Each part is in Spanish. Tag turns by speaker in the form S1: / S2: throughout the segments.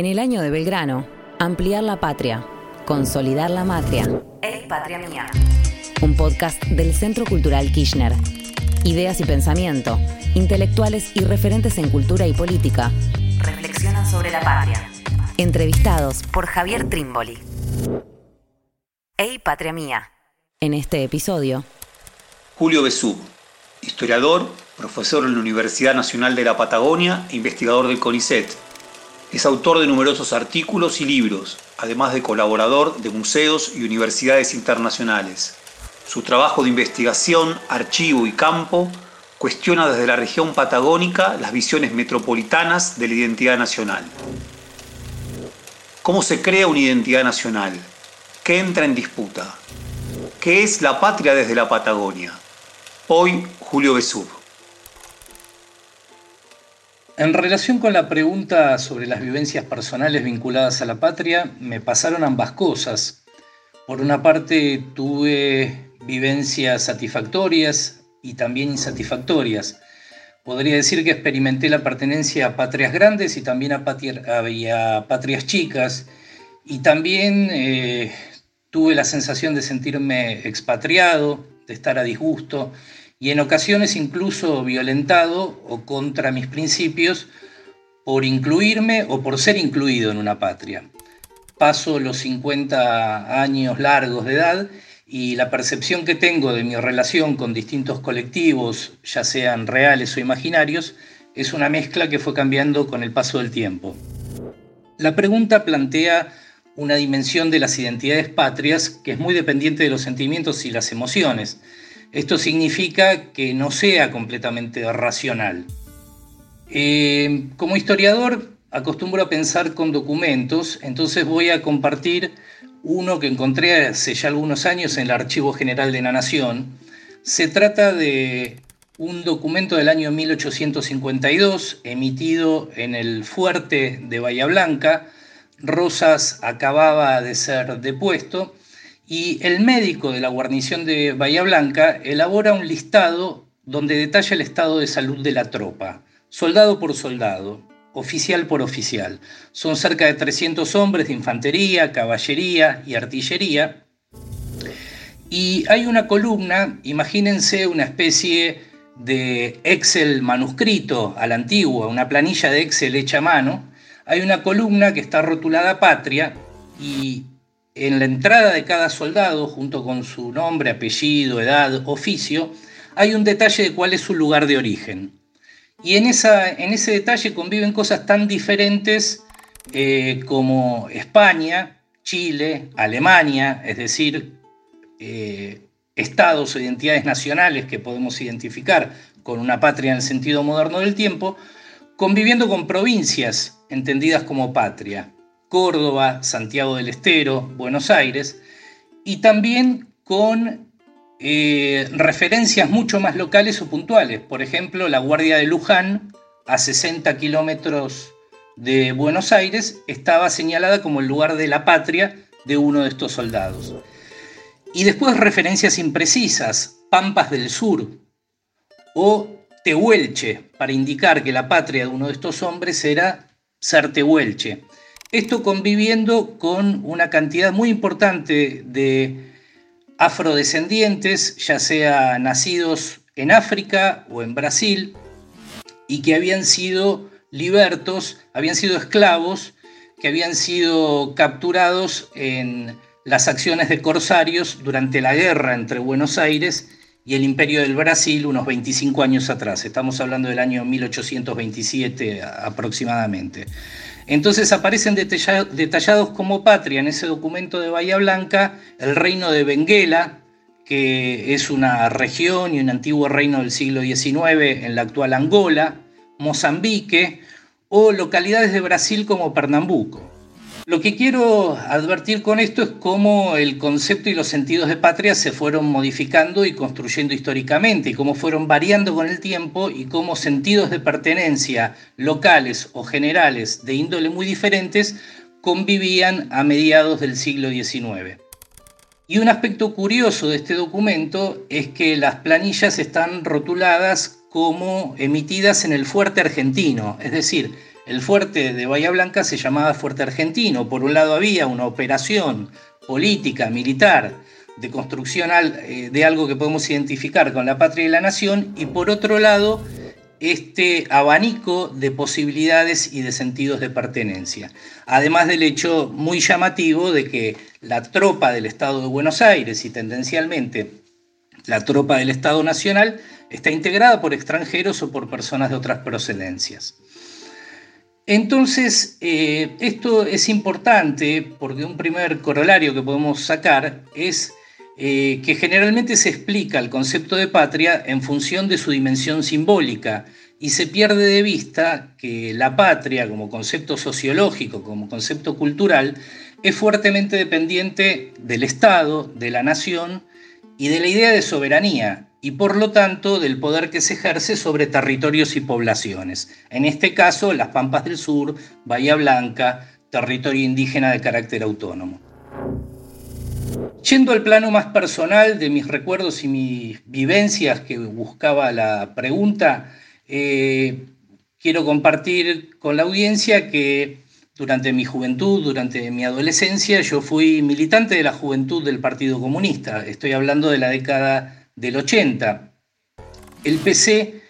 S1: En el año de Belgrano, ampliar la patria, consolidar la matria. ¡Ey, patria mía! Un podcast del Centro Cultural Kirchner. Ideas y pensamiento, intelectuales y referentes en cultura y política reflexionan sobre la patria. Entrevistados por Javier Trimboli. ¡Ey, patria mía! En este episodio.
S2: Julio Besú, historiador, profesor en la Universidad Nacional de la Patagonia e investigador del CONICET. Es autor de numerosos artículos y libros, además de colaborador de museos y universidades internacionales. Su trabajo de investigación, archivo y campo cuestiona desde la región patagónica las visiones metropolitanas de la identidad nacional. ¿Cómo se crea una identidad nacional? ¿Qué entra en disputa? ¿Qué es la patria desde la Patagonia? Hoy, Julio Besú.
S3: En relación con la pregunta sobre las vivencias personales vinculadas a la patria, me pasaron ambas cosas. Por una parte, tuve vivencias satisfactorias y también insatisfactorias. Podría decir que experimenté la pertenencia a patrias grandes y también a, patrias chicas. Y también eh, tuve la sensación de sentirme expatriado, de estar a disgusto y en ocasiones incluso violentado o contra mis principios por incluirme o por ser incluido en una patria. Paso los 50 años largos de edad y la percepción que tengo de mi relación con distintos colectivos, ya sean reales o imaginarios, es una mezcla que fue cambiando con el paso del tiempo. La pregunta plantea una dimensión de las identidades patrias que es muy dependiente de los sentimientos y las emociones. Esto significa que no sea completamente racional. Eh, como historiador acostumbro a pensar con documentos, entonces voy a compartir uno que encontré hace ya algunos años en el Archivo General de la Nación. Se trata de un documento del año 1852 emitido en el fuerte de Bahía Blanca. Rosas acababa de ser depuesto y el médico de la guarnición de Bahía Blanca elabora un listado donde detalla el estado de salud de la tropa, soldado por soldado, oficial por oficial. Son cerca de 300 hombres de infantería, caballería y artillería. Y hay una columna, imagínense una especie de Excel manuscrito a la antigua, una planilla de Excel hecha a mano. Hay una columna que está rotulada Patria y en la entrada de cada soldado, junto con su nombre, apellido, edad, oficio, hay un detalle de cuál es su lugar de origen. Y en, ese detalle conviven cosas tan diferentes eh, como España, Chile, Alemania, es decir, eh, estados o identidades nacionales que podemos identificar con una patria en el sentido moderno del tiempo, conviviendo con provincias entendidas como patria. Córdoba, Santiago del Estero, Buenos Aires, y también con eh, referencias mucho más locales o puntuales. Por ejemplo, la Guardia de Luján, a 60 kilómetros de Buenos Aires, estaba señalada como el lugar de la patria de uno de estos soldados. Y después referencias imprecisas, Pampas del Sur o Tehuelche, para indicar que la patria de uno de estos hombres era ser Tehuelche. Esto conviviendo con una cantidad muy importante de afrodescendientes, ya sea nacidos en África o en Brasil, y que habían sido libertos, habían sido esclavos, que habían sido capturados en las acciones de corsarios durante la guerra entre Buenos Aires y el Imperio del Brasil unos 25 años atrás. Estamos hablando del año 1827 aproximadamente. Entonces aparecen detallados como patria en ese documento de Bahía Blanca el reino de Benguela, que es una región y un antiguo reino del siglo XIX en la actual Angola, Mozambique o localidades de Brasil como Pernambuco. Lo que quiero advertir con esto es cómo el concepto y los sentidos de patria se fueron modificando y construyendo históricamente y cómo fueron variando con el tiempo y cómo sentidos de pertenencia locales o generales de índole muy diferentes convivían a mediados del siglo XIX. Y un aspecto curioso de este documento es que las planillas están rotuladas como emitidas en el fuerte argentino, es decir, El fuerte de Bahía Blanca se llamaba Fuerte Argentino. Por un lado había una operación política, militar, de construcción eh, de algo que podemos identificar con la patria y la nación, y por otro lado, este abanico de posibilidades y de sentidos de pertenencia. Además del hecho muy llamativo de que la tropa del Estado de Buenos Aires y tendencialmente la tropa del Estado Nacional está integrada por extranjeros o por personas de otras procedencias. Entonces, eh, esto es importante porque un primer corolario que podemos sacar es eh, que generalmente se explica el concepto de patria en función de su dimensión simbólica y se pierde de vista que la patria como concepto sociológico, como concepto cultural, es fuertemente dependiente del Estado, de la nación y de la idea de soberanía y por lo tanto del poder que se ejerce sobre territorios y poblaciones. En este caso, las Pampas del Sur, Bahía Blanca, territorio indígena de carácter autónomo. Yendo al plano más personal de mis recuerdos y mis vivencias que buscaba la pregunta, eh, quiero compartir con la audiencia que durante mi juventud, durante mi adolescencia, yo fui militante de la juventud del Partido Comunista. Estoy hablando de la década del 80. El PC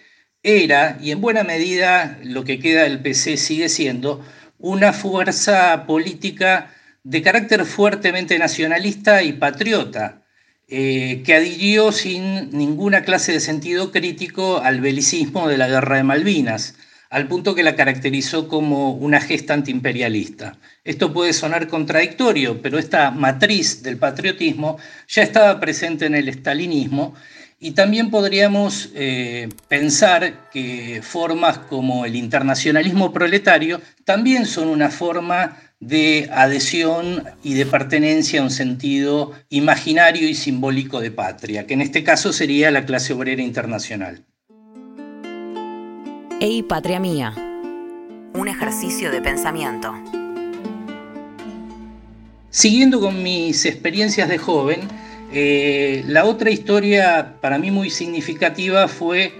S3: era, y en buena medida lo que queda del PC sigue siendo, una fuerza política de carácter fuertemente nacionalista y patriota, eh, que adhirió sin ninguna clase de sentido crítico al belicismo de la guerra de Malvinas, al punto que la caracterizó como una gesta antiimperialista. Esto puede sonar contradictorio, pero esta matriz del patriotismo ya estaba presente en el estalinismo y también podríamos eh, pensar que formas como el internacionalismo proletario también son una forma de adhesión y de pertenencia a un sentido imaginario y simbólico de patria, que en este caso sería la clase obrera internacional.
S1: Ey, patria mía. Un ejercicio de pensamiento.
S3: Siguiendo con mis experiencias de joven, eh, la otra historia para mí muy significativa fue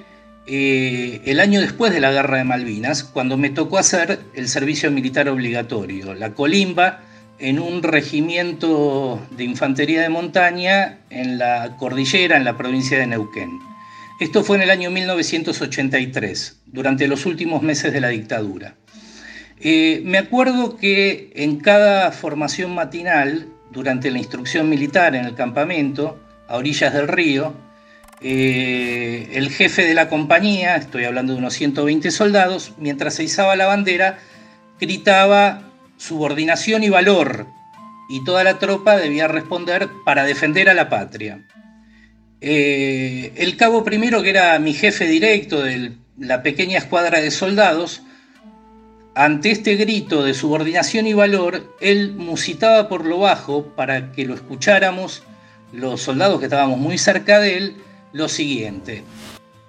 S3: eh, el año después de la Guerra de Malvinas, cuando me tocó hacer el servicio militar obligatorio, la colimba, en un regimiento de infantería de montaña en la cordillera, en la provincia de Neuquén. Esto fue en el año 1983, durante los últimos meses de la dictadura. Eh, me acuerdo que en cada formación matinal, durante la instrucción militar en el campamento, a orillas del río, eh, el jefe de la compañía, estoy hablando de unos 120 soldados, mientras se izaba la bandera, gritaba subordinación y valor, y toda la tropa debía responder para defender a la patria. Eh, el cabo primero, que era mi jefe directo de la pequeña escuadra de soldados, ante este grito de subordinación y valor, él musitaba por lo bajo para que lo escucháramos los soldados que estábamos muy cerca de él, lo siguiente.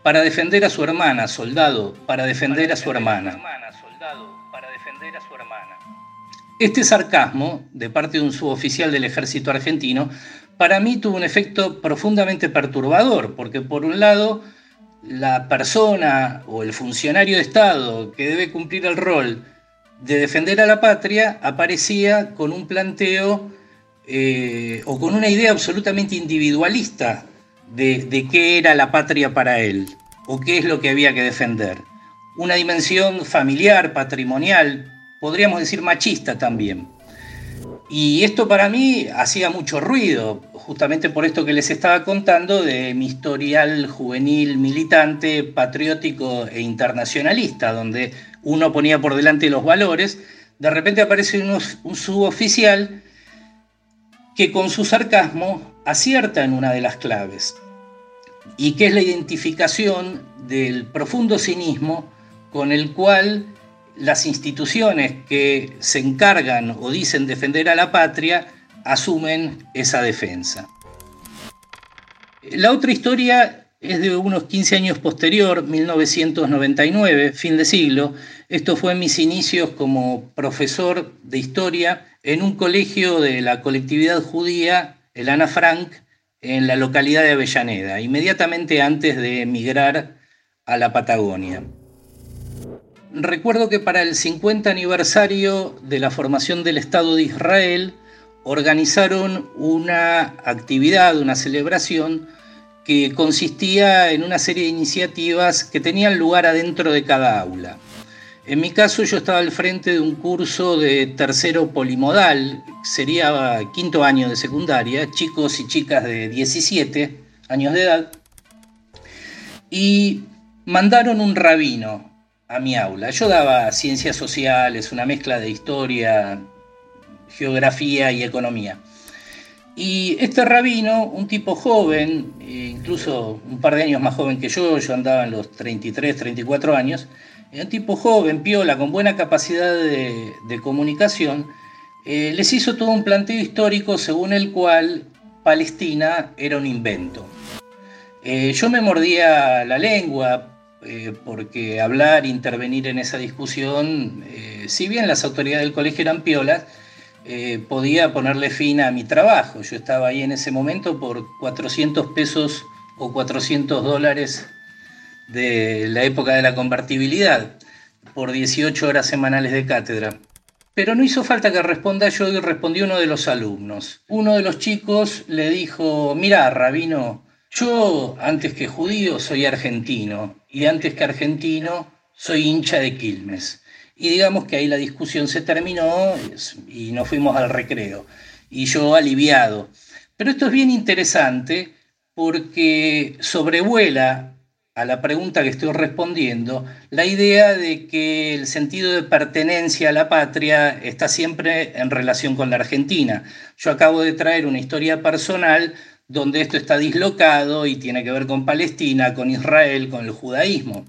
S3: Para defender a su hermana, soldado, para defender a su hermana. Este sarcasmo, de parte de un suboficial del ejército argentino, para mí tuvo un efecto profundamente perturbador, porque por un lado, la persona o el funcionario de Estado que debe cumplir el rol de defender a la patria aparecía con un planteo eh, o con una idea absolutamente individualista de, qué era la patria para él o qué es lo que había que defender. Una dimensión familiar, patrimonial, podríamos decir machista también. Y esto para mí hacía mucho ruido, justamente por esto que les estaba contando de mi historial juvenil militante, patriótico e internacionalista, donde uno ponía por delante los valores, de repente aparece un suboficial que con su sarcasmo acierta en una de las claves, y que es la identificación del profundo cinismo con el cual las instituciones que se encargan o dicen defender a la patria asumen esa defensa. La otra historia es de unos 15 años posterior, 1999, fin de siglo. Esto fue en mis inicios como profesor de historia en un colegio de la colectividad judía, el Ana Frank, en la localidad de Avellaneda, inmediatamente antes de emigrar a la Patagonia. Recuerdo que para el 50 aniversario de la formación del Estado de Israel organizaron una actividad, una celebración que consistía en una serie de iniciativas que tenían lugar adentro de cada aula. En mi caso yo estaba al frente de un curso de tercero polimodal, sería quinto año de secundaria, chicos y chicas de 17 años de edad, y mandaron un rabino a mi aula. Yo daba ciencias sociales, una mezcla de historia, geografía y economía. Y este rabino, un tipo joven, eh, incluso un par de años más joven que yo, yo andaba en los 33, 34 años, un tipo joven, piola, con buena capacidad de, comunicación, eh, les hizo todo un planteo histórico según el cual Palestina era un invento. Eh, yo me mordía la lengua porque hablar, intervenir en esa discusión, si bien las autoridades del colegio eran piolas, eh, podía ponerle fin a mi trabajo. Yo estaba ahí en ese momento por 400 pesos o 400 dólares de la época de la convertibilidad, por 18 horas semanales de cátedra. Pero no hizo falta que responda yo y respondió uno de los alumnos. Uno de los chicos le dijo, mira, rabino, yo antes que judío soy argentino y antes que argentino soy hincha de Quilmes. Y digamos que ahí la discusión se terminó y nos fuimos al recreo. Y yo aliviado. Pero esto es bien interesante porque sobrevuela a la pregunta que estoy respondiendo la idea de que el sentido de pertenencia a la patria está siempre en relación con la Argentina. Yo acabo de traer una historia personal donde esto está dislocado y tiene que ver con Palestina, con Israel, con el judaísmo.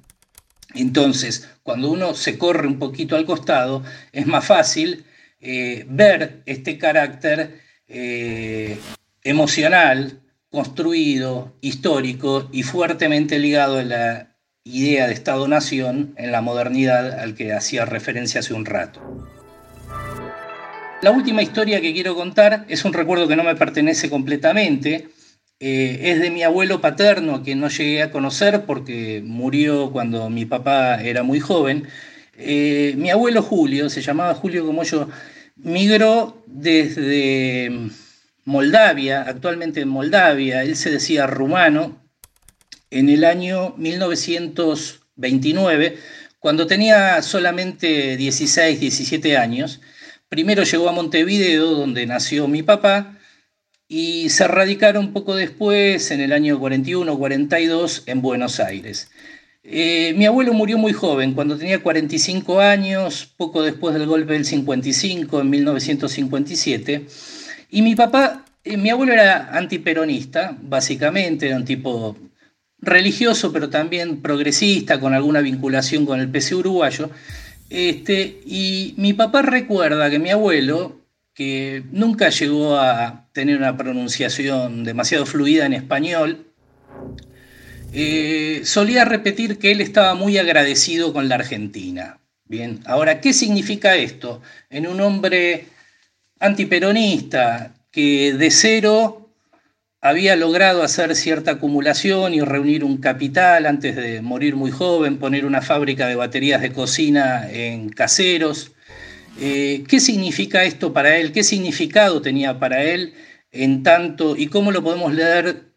S3: Entonces, cuando uno se corre un poquito al costado, es más fácil eh, ver este carácter eh, emocional, construido, histórico y fuertemente ligado a la idea de Estado-Nación en la modernidad al que hacía referencia hace un rato. La última historia que quiero contar es un recuerdo que no me pertenece completamente, eh, es de mi abuelo paterno, que no llegué a conocer porque murió cuando mi papá era muy joven. Eh, mi abuelo Julio, se llamaba Julio como yo, migró desde Moldavia, actualmente en Moldavia, él se decía rumano, en el año 1929, cuando tenía solamente 16, 17 años. Primero llegó a Montevideo, donde nació mi papá, y se radicaron poco después, en el año 41-42, en Buenos Aires. Eh, mi abuelo murió muy joven, cuando tenía 45 años, poco después del golpe del 55, en 1957. Y mi papá, eh, mi abuelo era antiperonista, básicamente, era un tipo religioso, pero también progresista, con alguna vinculación con el PC uruguayo. Este, y mi papá recuerda que mi abuelo, que nunca llegó a tener una pronunciación demasiado fluida en español, eh, solía repetir que él estaba muy agradecido con la Argentina. Bien, ahora, ¿qué significa esto? En un hombre antiperonista que de cero había logrado hacer cierta acumulación y reunir un capital antes de morir muy joven, poner una fábrica de baterías de cocina en caseros, eh, ¿Qué significa esto para él? ¿Qué significado tenía para él en tanto y cómo lo podemos leer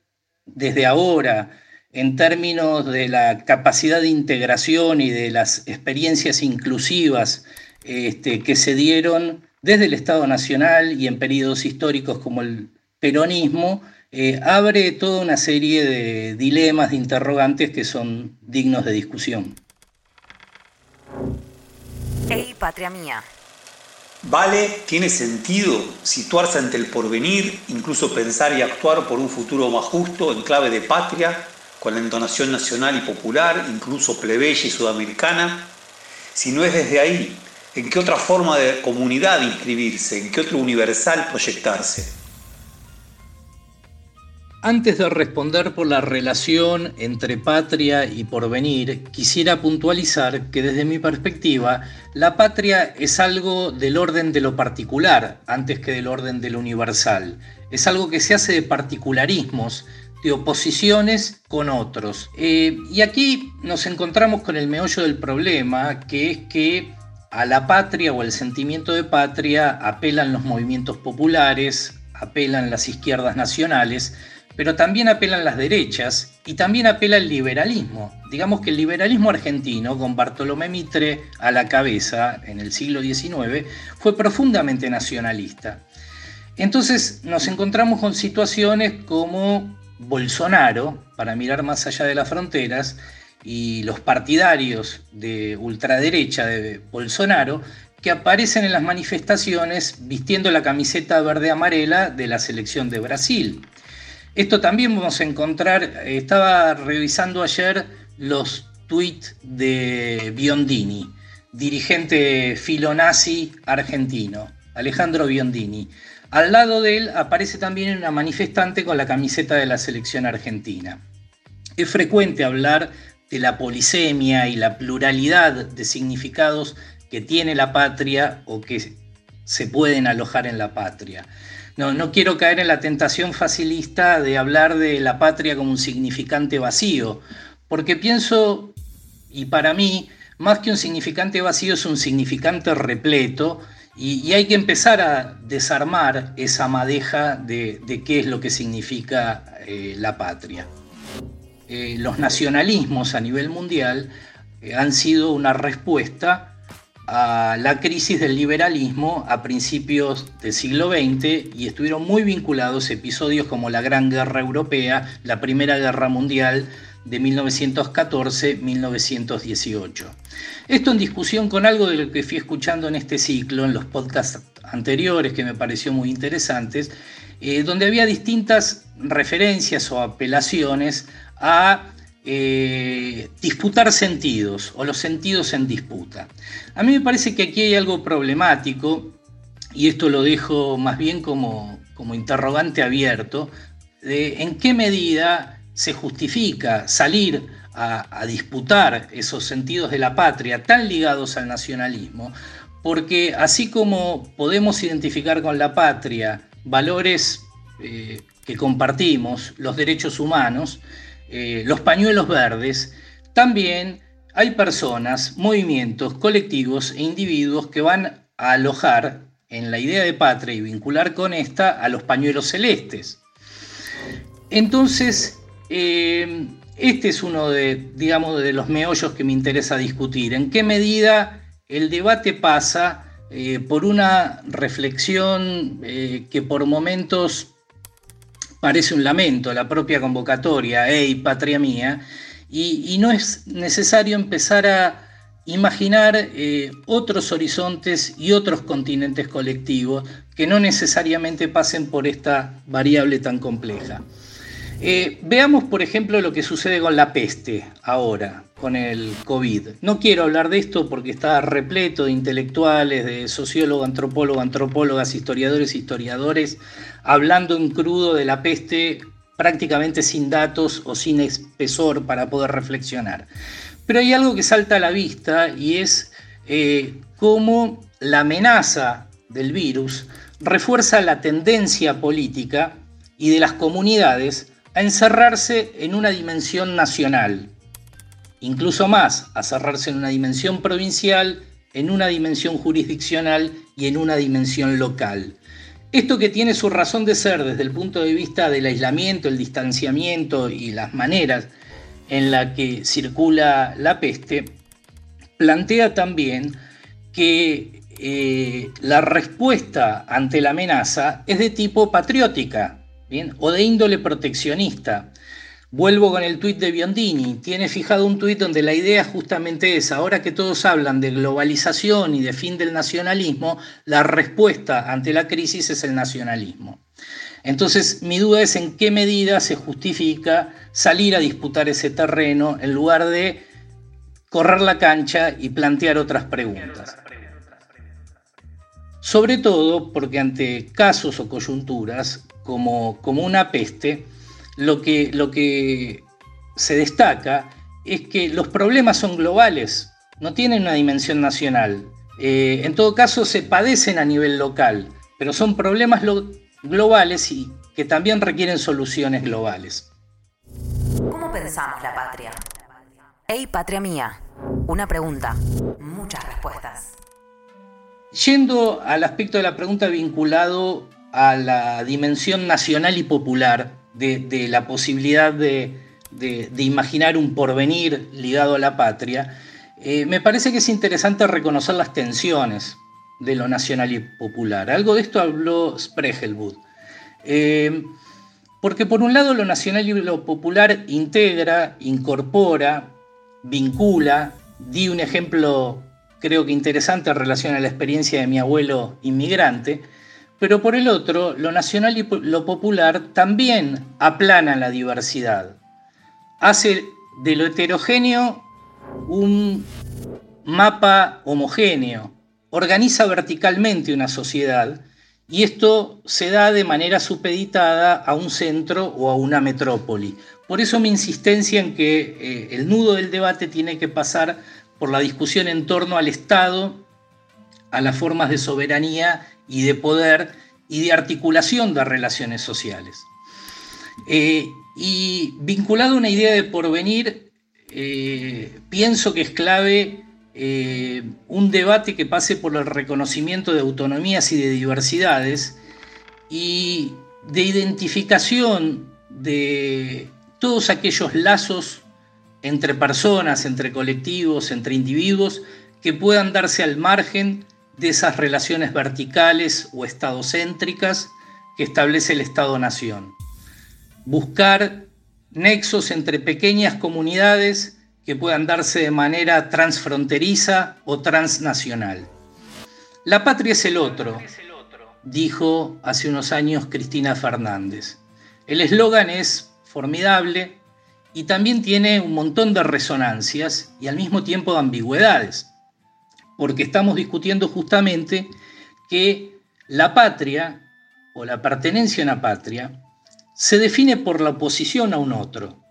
S3: desde ahora en términos de la capacidad de integración y de las experiencias inclusivas este, que se dieron desde el Estado Nacional y en periodos históricos como el peronismo, eh, abre toda una serie de dilemas, de interrogantes que son dignos de discusión.
S1: Hey, patria mía.
S2: ¿Vale? ¿Tiene sentido situarse ante el porvenir, incluso pensar y actuar por un futuro más justo en clave de patria, con la entonación nacional y popular, incluso plebeya y sudamericana? Si no es desde ahí, ¿en qué otra forma de comunidad inscribirse? ¿En qué otro universal proyectarse?
S3: Antes de responder por la relación entre patria y porvenir, quisiera puntualizar que desde mi perspectiva, la patria es algo del orden de lo particular antes que del orden de lo universal. Es algo que se hace de particularismos, de oposiciones con otros. Eh, y aquí nos encontramos con el meollo del problema, que es que a la patria o al sentimiento de patria apelan los movimientos populares, apelan las izquierdas nacionales, pero también apelan las derechas y también apela el liberalismo. Digamos que el liberalismo argentino, con Bartolomé Mitre a la cabeza en el siglo XIX, fue profundamente nacionalista. Entonces nos encontramos con situaciones como Bolsonaro, para mirar más allá de las fronteras, y los partidarios de ultraderecha de Bolsonaro, que aparecen en las manifestaciones vistiendo la camiseta verde-amarela de la selección de Brasil. Esto también vamos a encontrar, estaba revisando ayer los tweets de Biondini, dirigente filonazi argentino, Alejandro Biondini. Al lado de él aparece también una manifestante con la camiseta de la selección argentina. Es frecuente hablar de la polisemia y la pluralidad de significados que tiene la patria o que se pueden alojar en la patria. No, no quiero caer en la tentación facilista de hablar de la patria como un significante vacío, porque pienso, y para mí, más que un significante vacío es un significante repleto, y, hay que empezar a desarmar esa madeja de, qué es lo que significa eh, la patria. Eh, los nacionalismos a nivel mundial eh, han sido una respuesta a la crisis del liberalismo a principios del siglo XX y estuvieron muy vinculados episodios como la Gran Guerra Europea, la Primera Guerra Mundial de 1914-1918. Esto en discusión con algo de lo que fui escuchando en este ciclo, en los podcasts anteriores que me pareció muy interesantes, eh, donde había distintas referencias o apelaciones a eh, disputar sentidos o los sentidos en disputa. A mí me parece que aquí hay algo problemático, y esto lo dejo más bien como, como interrogante abierto, de en qué medida se justifica salir a, disputar esos sentidos de la patria tan ligados al nacionalismo, porque así como podemos identificar con la patria valores eh, que compartimos, los derechos humanos, eh, los pañuelos verdes, también hay personas, movimientos, colectivos e individuos que van a alojar en la idea de patria y vincular con esta a los pañuelos celestes. Entonces, eh, este es uno de, digamos, de los meollos que me interesa discutir. ¿En qué medida el debate pasa eh, por una reflexión que por momentos parece un lamento la propia convocatoria, hey, patria mía, y, no es necesario empezar a imaginar eh, otros horizontes y otros continentes colectivos que no necesariamente pasen por esta variable tan compleja. Eh, veamos, por ejemplo, lo que sucede con la peste ahora, con el COVID. No quiero hablar de esto porque está repleto de intelectuales, de sociólogos, antropólogos, antropólogas, historiadores, historiadores, hablando en crudo de la peste prácticamente sin datos o sin espesor para poder reflexionar. Pero hay algo que salta a la vista y es eh, cómo la amenaza del virus refuerza la tendencia política y de las comunidades a encerrarse en una dimensión nacional, incluso más, a cerrarse en una dimensión provincial, en una dimensión jurisdiccional y en una dimensión local. Esto que tiene su razón de ser desde el punto de vista del aislamiento, el distanciamiento y las maneras en la que circula la peste, plantea también que eh, la respuesta ante la amenaza es de tipo patriótica, o de índole proteccionista. Vuelvo con el tuit de Biondini. Tiene fijado un tuit donde la idea justamente es, ahora que todos hablan de globalización y de fin del nacionalismo, la respuesta ante la crisis es el nacionalismo. Entonces, mi duda es en qué medida se justifica salir a disputar ese terreno en lugar de correr la cancha y plantear otras preguntas. Sobre todo porque ante casos o coyunturas como, una peste, lo que, lo que se destaca es que los problemas son globales, no tienen una dimensión nacional. Eh, en todo caso, se padecen a nivel local, pero son problemas globales y que también requieren soluciones globales.
S1: ¿Cómo pensamos la patria? Hey, patria mía. Una pregunta, muchas respuestas.
S3: Yendo al aspecto de la pregunta vinculado a la dimensión nacional y popular de, la posibilidad de, imaginar un porvenir ligado a la patria, eh, me parece que es interesante reconocer las tensiones de lo nacional y popular. Algo de esto habló Spregelwood. Eh, porque por un lado lo nacional y lo popular integra, incorpora, vincula, di un ejemplo creo que interesante en relación a la experiencia de mi abuelo inmigrante, pero por el otro, lo nacional y lo popular también aplana la diversidad, hace de lo heterogéneo un mapa homogéneo, organiza verticalmente una sociedad y esto se da de manera supeditada a un centro o a una metrópoli. Por eso mi insistencia en que eh, el nudo del debate tiene que pasar por la discusión en torno al Estado, a las formas de soberanía y de poder y de articulación de relaciones sociales. Eh, y vinculado a una idea de porvenir, eh, pienso que es clave eh, un debate que pase por el reconocimiento de autonomías y de diversidades y de identificación de todos aquellos lazos entre personas, entre colectivos, entre individuos que puedan darse al margen de esas relaciones verticales o estadocéntricas que establece el Estado-Nación. Buscar nexos entre pequeñas comunidades que puedan darse de manera transfronteriza o transnacional. La patria es el otro, dijo hace unos años Cristina Fernández. El eslogan es formidable y también tiene un montón de resonancias y al mismo tiempo de ambigüedades, porque estamos discutiendo justamente que la patria o la pertenencia a una patria se define por la oposición a un otro,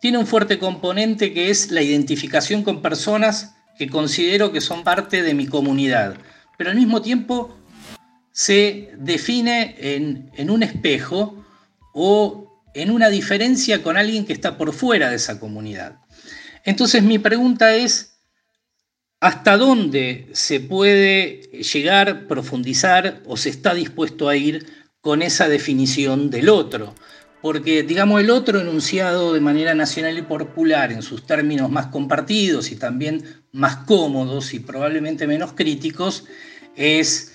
S3: tiene un fuerte componente que es la identificación con personas que considero que son parte de mi comunidad, pero al mismo tiempo se define en, un espejo o en una diferencia con alguien que está por fuera de esa comunidad. Entonces mi pregunta es, ¿hasta dónde se puede llegar, profundizar o se está dispuesto a ir con esa definición del otro? porque, digamos, el otro enunciado de manera nacional y popular en sus términos más compartidos y también más cómodos y probablemente menos críticos es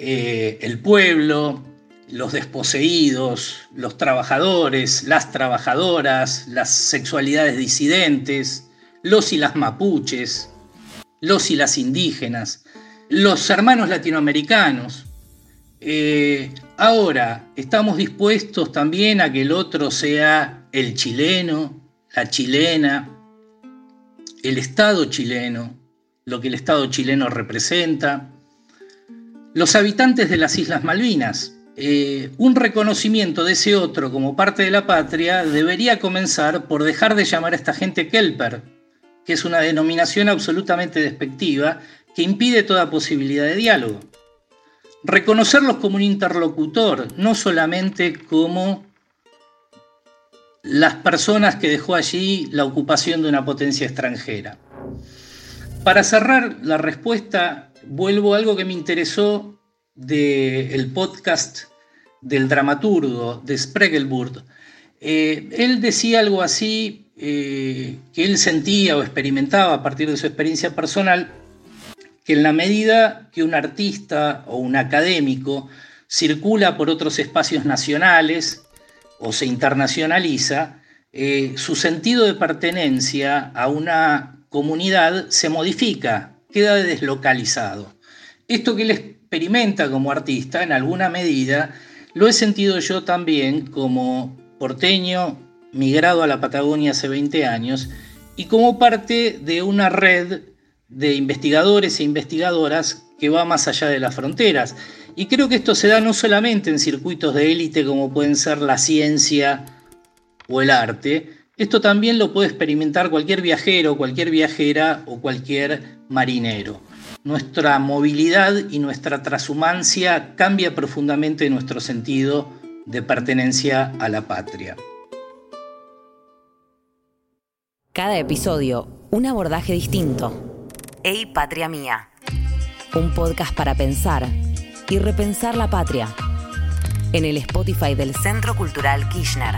S3: eh, el pueblo, los desposeídos, los trabajadores, las trabajadoras, las sexualidades disidentes, los y las mapuches, los y las indígenas, los hermanos latinoamericanos, eh, ahora, estamos dispuestos también a que el otro sea el chileno, la chilena, el Estado chileno, lo que el Estado chileno representa, los habitantes de las Islas Malvinas. Eh, un reconocimiento de ese otro como parte de la patria debería comenzar por dejar de llamar a esta gente Kelper, que es una denominación absolutamente despectiva que impide toda posibilidad de diálogo reconocerlos como un interlocutor, no solamente como las personas que dejó allí la ocupación de una potencia extranjera. Para cerrar la respuesta, vuelvo a algo que me interesó del podcast del dramaturgo de Spregelburg. Eh, él decía algo así eh, que él sentía o experimentaba a partir de su experiencia personal, que en la medida que un artista o un académico circula por otros espacios nacionales o se internacionaliza, eh, su sentido de pertenencia a una comunidad se modifica, queda deslocalizado. Esto que él experimenta como artista, en alguna medida, lo he sentido yo también como porteño migrado a la Patagonia hace 20 años y como parte de una red de investigadores e investigadoras que va más allá de las fronteras. Y creo que esto se da no solamente en circuitos de élite como pueden ser la ciencia o el arte, esto también lo puede experimentar cualquier viajero, cualquier viajera o cualquier marinero. Nuestra movilidad y nuestra transhumancia cambia profundamente nuestro sentido de pertenencia a la patria.
S1: Cada episodio, un abordaje distinto. Ey, patria mía. Un podcast para pensar y repensar la patria. En el Spotify del Centro Cultural Kirchner.